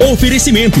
Oferecimento: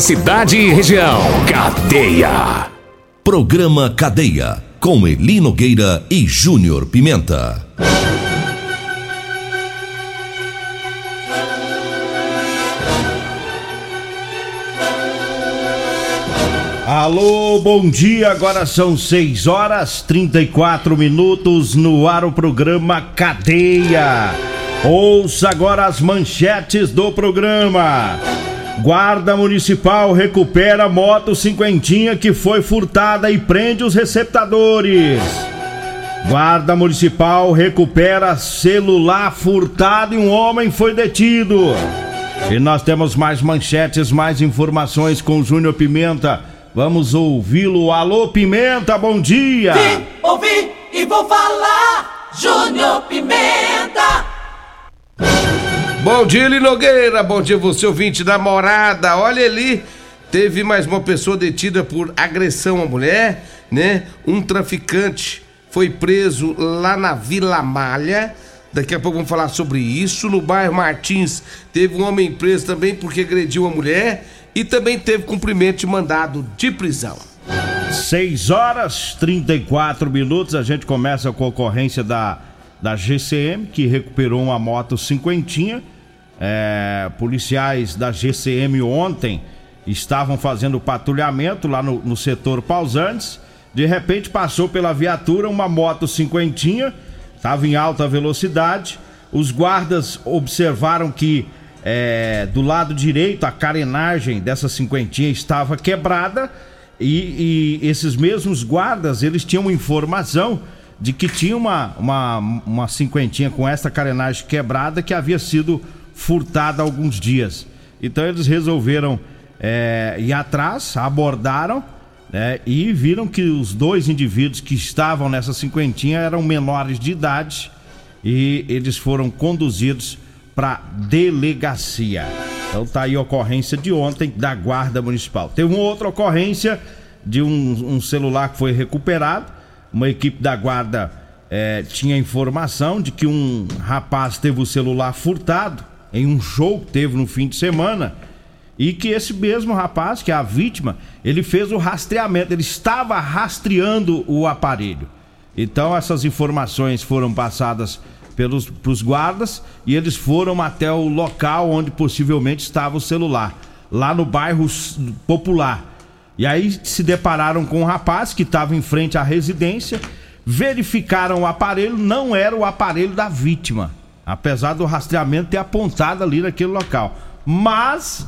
cidade e região. Cadeia. Programa Cadeia. Com Eli Nogueira e Júnior Pimenta. Alô, bom dia. Agora são 6 horas 34 minutos no ar o programa Cadeia. Ouça agora as manchetes do programa. Guarda Municipal recupera moto cinquentinha que foi furtada e prende os receptadores. Guarda Municipal recupera celular furtado e um homem foi detido. E nós temos mais manchetes, mais informações com Júnior Pimenta. Vamos ouvi-lo. Alô, Pimenta, bom dia! Vim, ouvi e vou falar, Júnior Pimenta! Bom dia, Eli Nogueira. Bom dia, você ouvinte da morada. Olha ali, teve mais uma pessoa detida por agressão à mulher, né? Um traficante foi preso lá na Vila Malha. Daqui a pouco vamos falar sobre isso. No bairro Martins, teve um homem preso também porque agrediu a mulher e também teve cumprimento de mandado de prisão. 6 horas 34 minutos. A gente começa com a ocorrência da, da GCM, que recuperou uma moto cinquentinha. É, policiais da GCM ontem estavam fazendo patrulhamento lá no, no setor Pausantes. De repente passou pela viatura uma moto cinquentinha, estava em alta velocidade. Os guardas observaram que é, do lado direito, a carenagem dessa cinquentinha estava quebrada e, e, esses mesmos guardas, eles tinham informação de que tinha uma, uma, uma cinquentinha com essa carenagem quebrada que havia sido furtada há alguns dias. Então eles resolveram é, ir atrás, abordaram né, e viram que os dois indivíduos que estavam nessa cinquentinha eram menores de idade e eles foram conduzidos para delegacia. Então tá aí a ocorrência de ontem da Guarda Municipal. Teve uma outra ocorrência de um, um celular que foi recuperado. Uma equipe da Guarda eh, tinha informação de que um rapaz teve o celular furtado em um show que teve no fim de semana. E que esse mesmo rapaz, que é a vítima, ele fez o rastreamento, ele estava rastreando o aparelho. Então essas informações foram passadas pelos pros guardas e eles foram até o local onde possivelmente estava o celular, lá no bairro Popular. E aí se depararam com um rapaz que estava em frente à residência, verificaram o aparelho, não era o aparelho da vítima, apesar do rastreamento ter apontado ali naquele local. Mas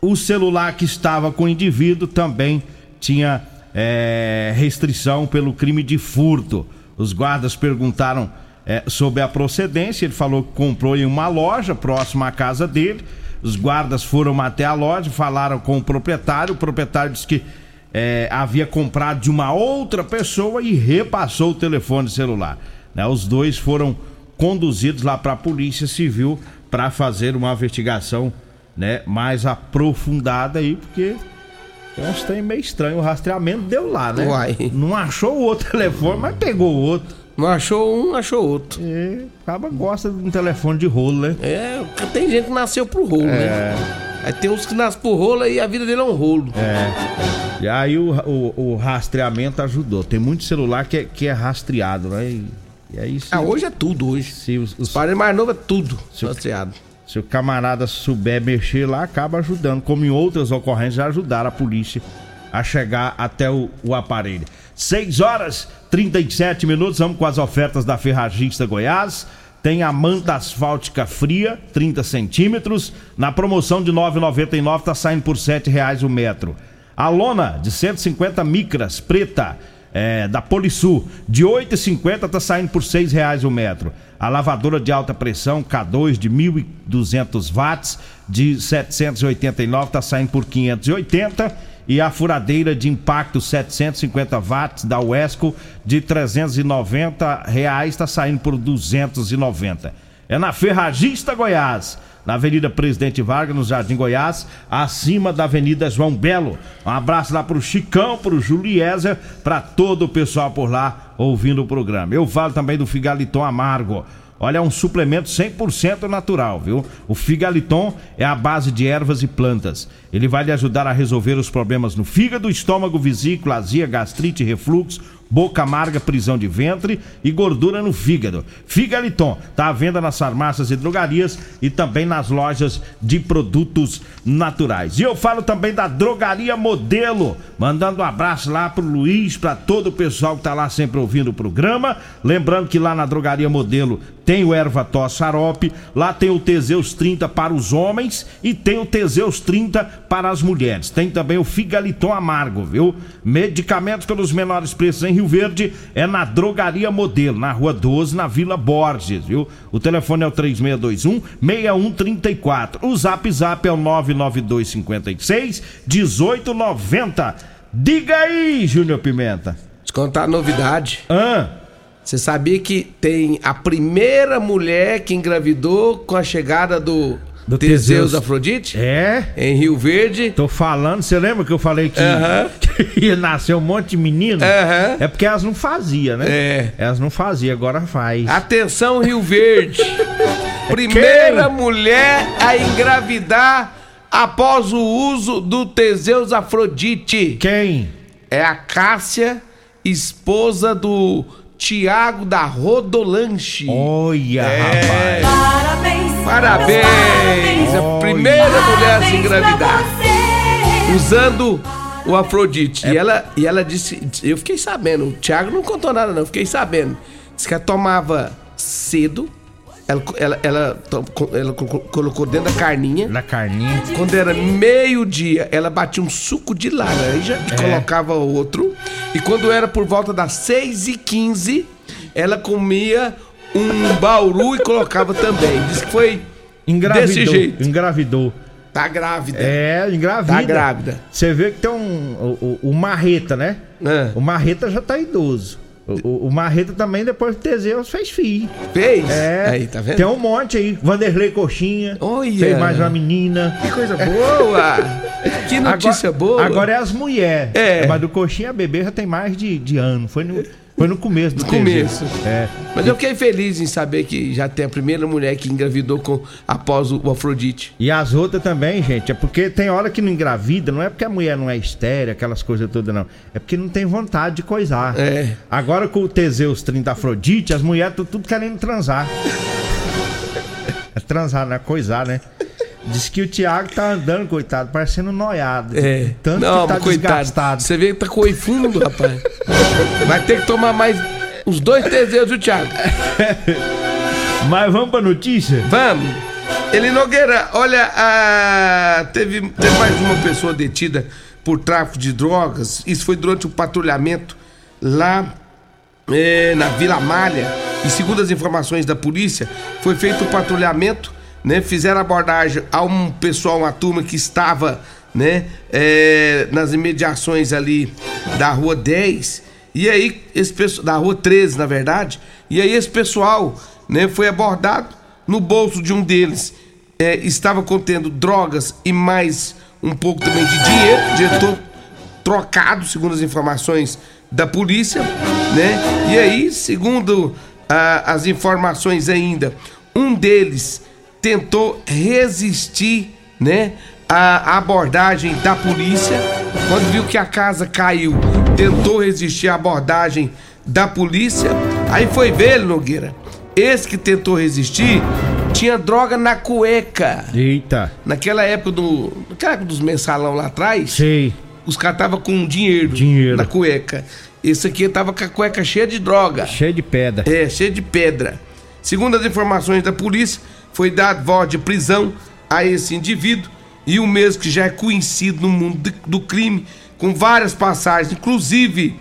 o celular que estava com o indivíduo também tinha é, restrição pelo crime de furto. Os guardas perguntaram é, sobre a procedência. Ele falou que comprou em uma loja próxima à casa dele. Os guardas foram até a loja, falaram com o proprietário. O proprietário disse que é, havia comprado de uma outra pessoa e repassou o telefone celular. Né? Os dois foram conduzidos lá para a Polícia Civil para fazer uma investigação né, mais aprofundada aí, porque tem uns trem meio estranho. O rastreamento deu lá, né? Uai. Não achou o outro telefone, mas pegou o outro. Não achou um, achou outro. É, acaba gosta de um telefone de rolo, né? É, tem gente que nasceu pro rolo, É. né? Aí tem uns que nascem pro rolo e a vida dele é um rolo. É. E aí o, o, o rastreamento ajudou. Tem muito celular que é, que é rastreado, né? E, e aí se, Ah, hoje é tudo, hoje. se, os- os- parentes mais novos é tudo Se rastreado. se o camarada souber mexer lá, acaba ajudando. Como em outras ocorrências já ajudaram a polícia a chegar até o, o aparelho. 6 horas 37 minutos, vamos com as ofertas da Ferragista Goiás. Tem a manta asfáltica fria, 30 centímetros. Na promoção de R$ 9,99 tá saindo por 7 reais o metro. A lona de 150 micras, preta, é, da Polisul, de R$ 8,50 tá saindo por 6 reais o metro. A lavadora de alta pressão K2 de 1.200 watts de 789 está saindo por 580 e a furadeira de impacto 750 watts da Wesco de 390 reais está saindo por 290. É na Ferragista Goiás na Avenida Presidente Vargas, no Jardim Goiás, acima da Avenida João Belo. Um abraço lá pro Chicão, pro Juliezer, para todo o pessoal por lá ouvindo o programa. Eu falo também do Figaliton Amargo. Olha, é um suplemento 100% natural, viu? O Figaliton é a base de ervas e plantas. Ele vai lhe ajudar a resolver os problemas no fígado, estômago, vesícula, azia, gastrite, refluxo, boca amarga, prisão de ventre e gordura no fígado. Figaliton está à venda nas farmácias e drogarias e também nas lojas de produtos naturais. E eu falo também da Drogaria Modelo, mandando um abraço lá pro Luiz, para todo o pessoal que tá lá sempre ouvindo o programa. Lembrando que lá na Drogaria Modelo tem o Ervató Xarope, lá tem o Teseus 30 para os homens e tem o Teseus 30 para as mulheres. Tem também o Figaliton Amargo, viu? Medicamentos pelos menores preços em Rio Verde é na Drogaria Modelo, na Rua 12, na Vila Borges, viu? O telefone é o 3621 6134. O Zap Zap é o 99256 1890. Diga aí, Júnior Pimenta. Te contar a novidade. Ah, Você sabia que tem a primeira mulher que engravidou com a chegada do, Do Teseus, Teseus. Afrodite? é? Em Rio Verde. Tô falando, você lembra que eu falei que, Aham. que ia nascer um monte de menino? Aham. É porque elas não faziam, né? É. Elas não faziam, agora faz. Atenção, Rio Verde. Primeira mulher a engravidar após o uso do Teseus Afrodite. Quem? É a Cássia, esposa do Tiago da Rodolanche. Olha, É. rapaz. Parabéns. Parabéns! A primeira mulher a se engravidar. Usando o Afrodite. E, ela, e ela disse. Eu fiquei sabendo. O Thiago não contou nada, não. Eu fiquei sabendo. Disse que ela tomava cedo. Ela, ela, ela, ela co- colocou dentro da carninha. Na carninha. Quando era meio-dia, ela batia um suco de laranja e colocava outro. E quando era por volta das 6 e 15 ela comia um bauru e colocava também. Diz que foi Engravidou. desse jeito. Engravidou. Tá grávida. É, engravida. Tá grávida. Você vê que tem um. O, o- o Marreta, né? É. O Marreta já tá idoso. O, o- Marreta também, depois do Teseus, fez filho. Fez? É. Aí, tá vendo? Tem um monte aí. Vanderlei Coxinha. Olha. Fez mais uma menina. Que coisa boa! que notícia agora, boa! Agora é as mulheres. É. Mas do Coxinha bebê já tem mais de, de ano. Foi no, foi no começo do No começo. É. Mas eu fiquei feliz em saber que já tem a primeira mulher que engravidou com, após o, o Afrodite. E as outras também, gente, é porque tem hora que não engravida, não é porque a mulher não é estéreo, aquelas coisas todas, não. É porque não tem vontade de coisar. É. Agora com o Teseus 30 Afrodite, as mulheres estão tudo querendo transar. É transar, não é coisar, né? Diz que o Thiago tá andando, coitado, parecendo noiado. É. Tanto não, que tá coitado. desgastado. Você vê que tá com oi fundo, rapaz. Vai ter que tomar mais uns dois Teseus, viu, Thiago? Mas vamos pra notícia? Vamos. Eli Nogueira, olha, a... teve, teve mais uma pessoa detida por tráfico de drogas. Isso foi durante o patrulhamento lá é, na Vila Malha. E segundo as informações da polícia, foi feito o patrulhamento, né? Fizeram abordagem a um pessoal, uma turma que estava, né? é, nas imediações ali da Rua 10. E aí, esse pessoal, da Rua 13, na verdade. E aí esse pessoal, né? Foi abordado no bolso de um deles. é, estava contendo drogas e mais um pouco também de dinheiro. Todo trocado, segundo as informações da polícia, né? E aí, segundo as informações ainda, um deles tentou resistir, né? À abordagem da polícia. Quando viu que a casa caiu, tentou resistir à abordagem da polícia. Aí foi ver, Nogueira. Esse que tentou resistir tinha droga na cueca. Eita, Naquela época do. Naquela época dos mensalão lá atrás, sei. os caras tava com dinheiro, Dinheiro. na cueca. Esse aqui tava com a cueca cheia de droga. Cheio de pedra. É, cheia de pedra. Segundo as informações da polícia, foi dado voz de prisão a esse indivíduo e o mesmo que já é conhecido no mundo de- do crime, com várias passagens, inclusive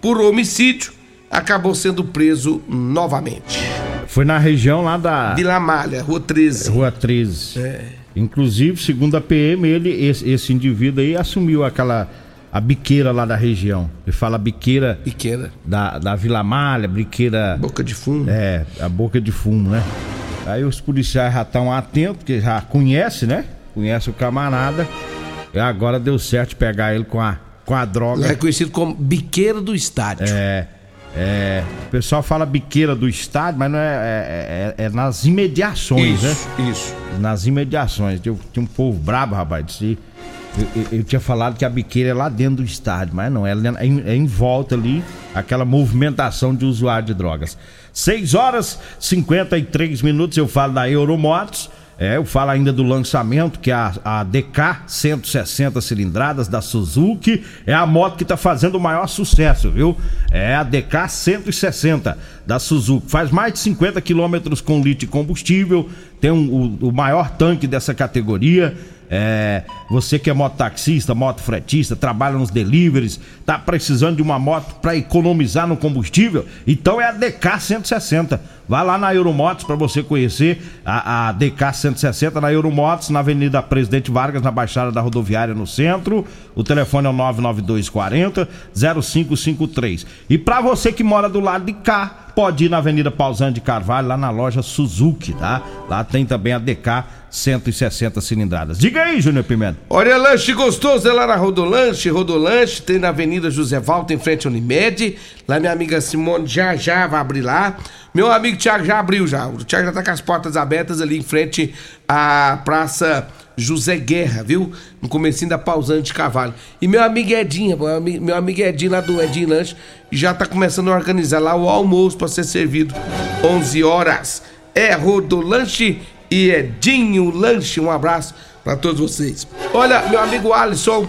por homicídio, acabou sendo preso novamente. Foi na região lá da Vila Malha, Rua 13. Rua 13. É. Inclusive, segundo a PM, ele, esse, esse indivíduo aí assumiu aquela a biqueira lá da região. Ele fala biqueira Pequena. da, da Vila Malha, biqueira. Boca de fumo. É, a boca de fumo, né? Aí os policiais já estão atentos, porque já conhece, né? Conhece o camarada. E agora deu certo pegar ele com a, com a droga. É conhecido como biqueira do estádio. É, é, o pessoal fala biqueira do estádio, mas não é, é, é- é nas imediações, né? isso, isso. Nas imediações. Tinha, tinha um povo brabo, rapaz. disse- eu, eu- eu tinha falado que a biqueira é lá dentro do estádio, mas não, é, é em, é em volta ali, aquela movimentação de usuário de drogas. 6 horas 53 minutos, eu falo da Euromotos. É, eu falo ainda do lançamento, que é a, a DK 160 cilindradas da Suzuki. É a moto que tá fazendo o maior sucesso, viu? É a DK 160 da Suzuki. Faz mais de 50 quilômetros com litro de combustível. Tem um- o, o maior tanque dessa categoria. É, você que é mototaxista, motofretista, trabalha nos deliveries, tá precisando de uma moto para economizar no combustível? Então é a DK 160. Vai lá na Euromotos para você conhecer a, a DK 160 na Euromotos, na Avenida Presidente Vargas, na Baixada da Rodoviária no centro. O telefone é o 99240 0553. E para você que mora do lado de cá, pode ir na Avenida Pausante de Carvalho, lá na loja Suzuki, tá? Lá tem também a DK 160 cilindradas. Diga aí, Júnior Pimenta. Olha, lanche gostoso é lá na Rodolanche. Rodolanche tem na Avenida José Valta, em frente à Unimed. Lá minha amiga Simone já já vai abrir lá. Meu amigo Thiago já abriu já. O Thiago já tá com as portas abertas ali em frente à Praça José Guerra, viu? No comecinho da Pausante de Carvalho. E meu amigo Edinho, meu amigo Edinho lá do Edinho Lanche já tá começando a organizar lá o almoço para ser servido 11 horas. É Rodolanche e Edinho Lanche. Um abraço para todos vocês. Olha, meu amigo Alisson,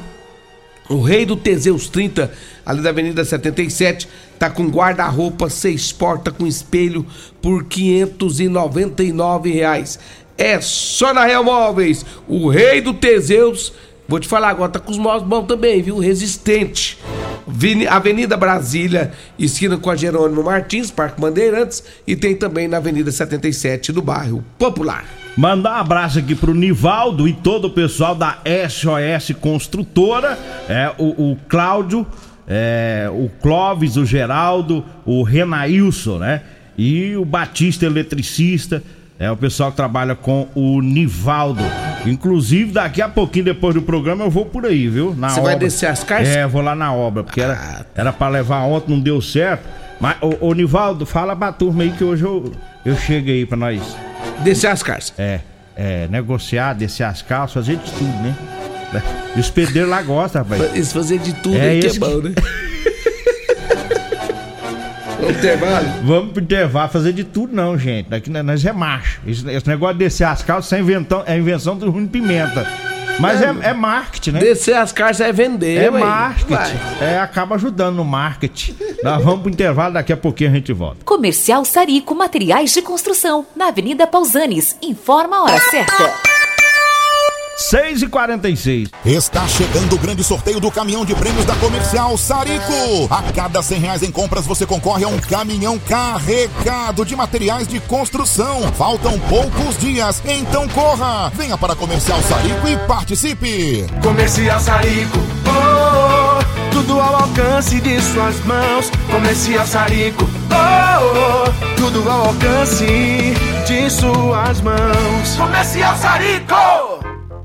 o rei do Teseus 30, ali da Avenida 77, tá com guarda-roupa, seis portas com espelho por 599 reais. É só na Real Móveis, o rei do Teseus. Vou te falar agora, tá com os móveis bons também, viu? Resistente. Avenida Brasília, esquina com a Jerônimo Martins, Parque Bandeirantes, e tem também na Avenida 77 do bairro Popular. Mandar um abraço aqui pro Nivaldo e todo o pessoal da SOS Construtora, é, o, o Cláudio, é, o Clóvis, o Geraldo, o Renailson, né? E o Batista Eletricista, é o pessoal que trabalha com o Nivaldo. Inclusive, daqui a pouquinho, depois do programa, eu vou por aí, viu? Na Você vai descer as cartas? É, vou lá na obra, porque era, era pra levar ontem, não deu certo. Mas, ô, ô Nivaldo, fala pra turma aí que hoje eu, eu chego aí pra nós. Descer as cartas. É, é, negociar, descer as calças, fazer de tudo, né? E os pedreiros lá gostam, rapaz. Eles fazer de tudo É aí que é bom, né? Vamos ter vale? Vamos pro intervalo fazer de tudo, não, gente. Daqui nós- é macho. Esse, esse negócio de descer as calças é, inventão, é invenção do Rui Pimenta. Mas é, é marketing, né? Descer as cartas é vender, É marketing. Vai. É, acaba ajudando no marketing. Nós vamos pro intervalo, daqui a pouquinho a gente volta. Comercial Sarico Materiais de Construção, na Avenida Pausanes. Informa a hora certa. 6 e 46 Está chegando o grande sorteio do caminhão de prêmios da Comercial Sarico. A cada 100 reais em compras você concorre a um caminhão carregado de materiais de construção. Faltam poucos dias, então corra! Venha para a Comercial Sarico e participe! Comercial Sarico, oh, oh, tudo ao alcance de suas mãos. Comercial Sarico, oh, oh, tudo ao alcance de suas mãos. Comercial Sarico!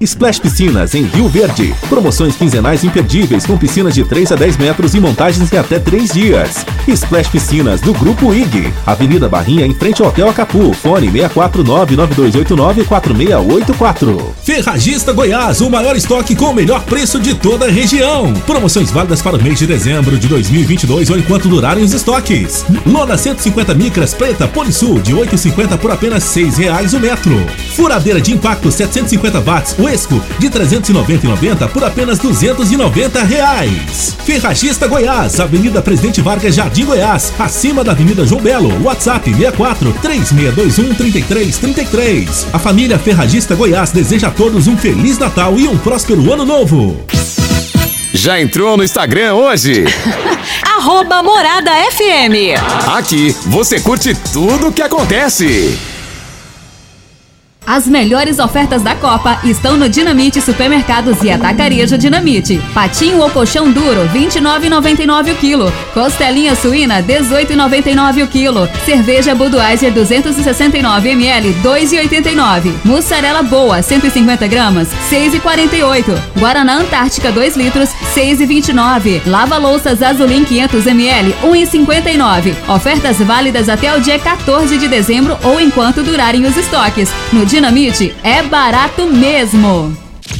Splash Piscinas em Rio Verde. Promoções quinzenais imperdíveis com piscinas de 3 a 10 metros e montagens em até 3 dias. Splash Piscinas do Grupo IG. Avenida Barrinha em frente ao Hotel Acapu. Fone 649-9289-4684. Ferragista Goiás, o maior estoque com o melhor preço de toda a região. Promoções válidas para o mês de dezembro de 2022 ou enquanto durarem os estoques. Lona 150 micras preta Polisul de 8,50 por apenas R$ 6,00 o metro. Furadeira de impacto 750 watts Uesco de 390,90 por apenas 290 reais. Ferragista Goiás, Avenida Presidente Vargas, Jardim Goiás, acima da Avenida João Belo. WhatsApp 64 3621 3333. A família Ferragista Goiás deseja a todos um feliz Natal e um próspero ano novo. Já entrou no Instagram hoje? Arroba Morada FM. Aqui você curte tudo o que acontece. As melhores ofertas da Copa estão no Dinamite Supermercados e Atacarejo Dinamite. Patinho ou colchão duro, 29,99 o quilo. Costelinha suína, 18,99 o quilo. Cerveja Budweiser 269 ml, 2,89. Mussarela boa, 150 gramas, 6,48. Guaraná Antártica 2 litros, 6,29. Lava louças Azulim 500 ml, 1,59. Ofertas válidas até o dia 14 de dezembro ou enquanto durarem os estoques. No Dinamite é barato mesmo.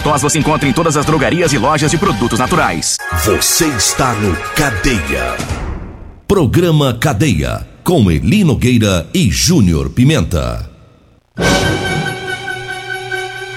Ervatos você encontra em todas as drogarias e lojas de produtos naturais. Você está no Cadeia. Programa Cadeia. Com Eli Nogueira e Júnior Pimenta.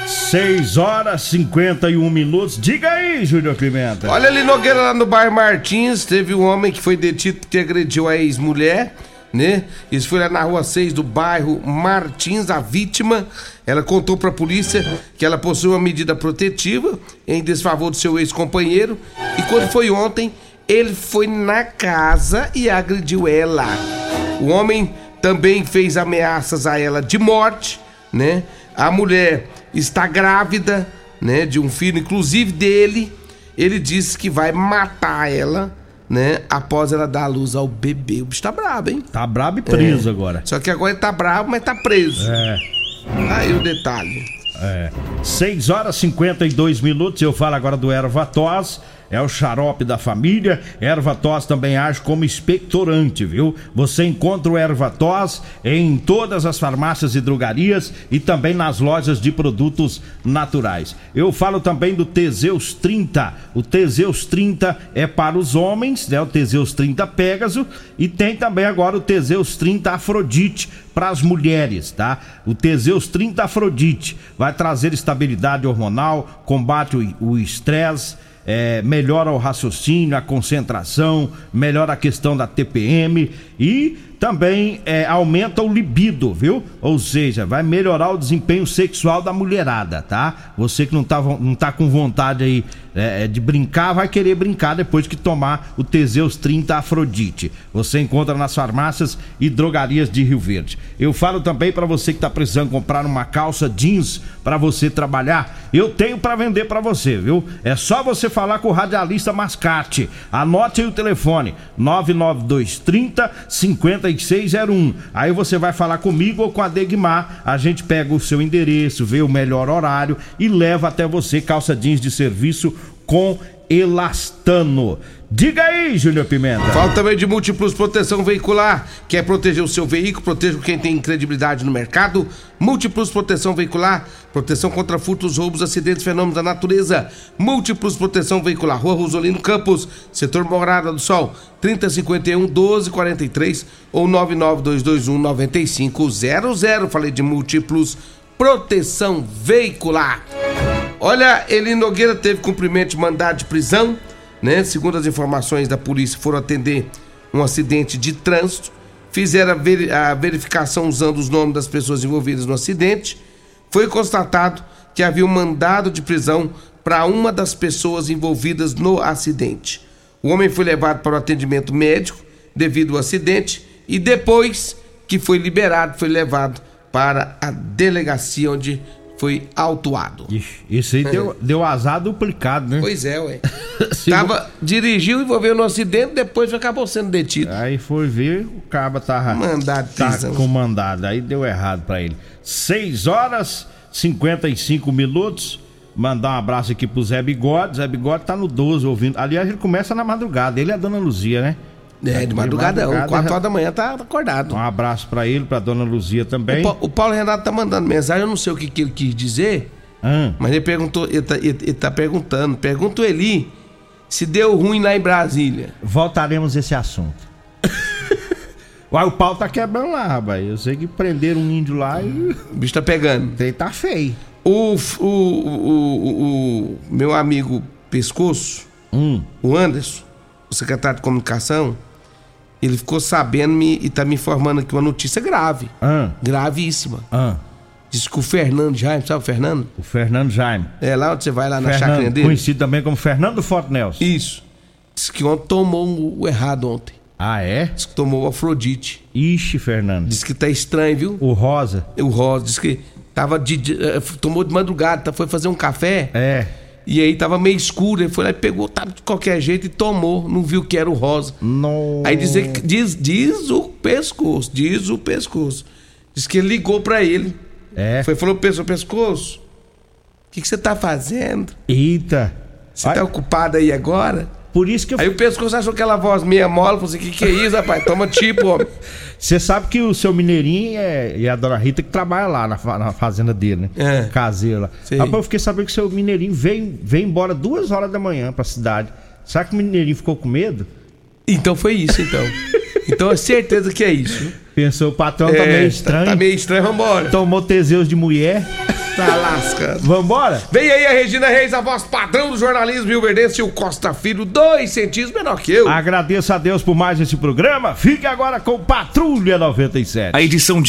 6 horas 51 minutos. Diga aí, Júnior Pimenta. Olha ali, Nogueira, lá no bairro Martins, teve um homem que foi detido que agrediu a ex-mulher, né? Isso foi lá na rua 6 do bairro Martins. A vítima, ela contou pra polícia que ela possui uma medida protetiva em desfavor do seu ex-companheiro. E quando foi ontem, ele foi na casa e agrediu ela. O homem também fez ameaças a ela de morte, né? A mulher está grávida, né, de um filho inclusive dele. Ele disse que vai matar ela, né, após ela dar a luz ao bebê. O bicho tá brabo, hein? Tá brabo e preso É. agora. Só que agora ele tá bravo, mas tá preso. É. Aí o detalhe. É. 6 horas e 52 minutos. Eu falo agora do erva tos. É o xarope da família. Erva tos também age como expectorante, viu? Você encontra o erva tos em todas as farmácias e drogarias e também nas lojas de produtos naturais. Eu falo também do Teseus 30. O Teseus 30 é para os homens, né? O Teseus 30 Pégaso e tem também agora o Teseus 30 Afrodite para as mulheres, tá? O Teseus 30 Afrodite vai trazer estabilidade hormonal, combate o estresse, é, melhora o raciocínio, a concentração, melhora a questão da TPM e também é, aumenta o libido, viu? Ou seja, vai melhorar o desempenho sexual da mulherada, tá? Você que não tá, não tá com vontade aí é, de brincar, vai querer brincar depois que tomar o Teseus 30 Afrodite. Você encontra nas farmácias e drogarias de Rio Verde. Eu falo também para você que tá precisando comprar uma calça jeans para você trabalhar, eu tenho para vender para você, viu? É só você falar com o radialista Mascate. Anote aí o telefone: 99230 50 3601. Aí você vai falar comigo ou com a Degmar. A gente pega o seu endereço, vê o melhor horário e leva até você calça jeans de serviço com elastano. Diga aí, Júnior Pimenta. Fala também de Múltiplos Proteção Veicular. Quer proteger o seu veículo? Proteja quem tem credibilidade no mercado? Múltiplos Proteção Veicular. Proteção contra furtos, roubos, acidentes, fenômenos da natureza. Múltiplos Proteção Veicular. Rua Rosolino Campos, setor Morada do Sol. 3051 1243 ou 99221 9500. Falei de Múltiplos Proteção Veicular. Olha, Eli Nogueira teve cumprimento de mandado de prisão, né? Segundo as informações da polícia, foram atender um acidente de trânsito, fizeram a, a verificação usando os nomes das pessoas envolvidas no acidente. Foi constatado que havia um mandado de prisão para uma das pessoas envolvidas no acidente. O homem foi levado para o atendimento médico devido ao acidente e depois que foi liberado, foi levado para a delegacia onde foi autuado. Isso aí deu, deu azar duplicado, né? Pois é, ué. Tava, dirigiu, envolveu no acidente, depois acabou sendo detido. Aí foi ver, o caba tava, mandado tá com mandado, aí deu errado para ele. 6 horas 55 minutos. Mandar um abraço aqui pro Zé Bigode. Zé Bigode tá no 12 ouvindo. Aliás, ele começa na madrugada. Ele é a dona Luzia, né? É, de madrugada, de madrugada 4 horas da manhã tá acordado. Um abraço para ele, pra dona Luzia também. O, o, Paulo Renato tá mandando mensagem, eu não sei o que, que ele quis dizer, hum. mas ele perguntou, ele tá, ele, ele tá perguntando, pergunta o Eli se deu ruim lá em Brasília. Voltaremos a esse assunto. Uai, o pau tá quebrando lá, rapaz. Eu sei que prenderam um índio lá e. O bicho tá pegando. Ele tá feio. O, o, o, o, meu amigo Pescoço, hum. o Anderson, o secretário de comunicação, ele ficou sabendo me, e tá me informando aqui uma notícia grave. Ah. Gravíssima. Ah. Diz que o Fernando Jaime, sabe o Fernando? O Fernando Jaime. É lá onde você vai lá na Fernando, chácara dele? Conhecido também como Fernando Forte Nelson. Isso. Diz que ontem tomou o errado ontem. Ah, é? Diz que tomou o Afrodite. Ixi, Fernando. Diz que tá estranho, viu? O Rosa. O Rosa. Diz que tava de, de, eh, tomou de madrugada, foi fazer um café. É. E aí tava meio escuro, ele foi lá e pegou, tava de qualquer jeito e tomou, não viu que era o rosa. Não. Aí diz, diz, diz o pescoço, diz o pescoço. Diz que ele ligou pra ele. É. Foi falou, pescoço, pescoço, o que, que você tá fazendo? Eita. Você tá ocupado aí agora? Por isso que eu... Aí o pescoço achou aquela voz meia mola, falou assim, que que é isso, rapaz? Toma tipo, homem. Você sabe que o seu mineirinho é, e a dona Rita que trabalha lá na, na fazenda dele, né? É. Caseiro lá. Sim. Rapaz, eu fiquei sabendo que o seu mineirinho veio, veio embora duas horas da manhã pra cidade. Será que o mineirinho ficou com medo? Então foi isso, então. então é certeza que é isso. Pensou, o patrão tá meio estranho. Tá, tá meio estranho, vambora. Tomou Teseus de mulher. Tá lascando. Vambora? Vem aí a Regina Reis, a voz padrão do jornalismo Rio Verdense e o Costa Filho, dois centímetros menor que eu. Agradeço a Deus por mais esse programa. Fique agora com Patrulha 97. A edição de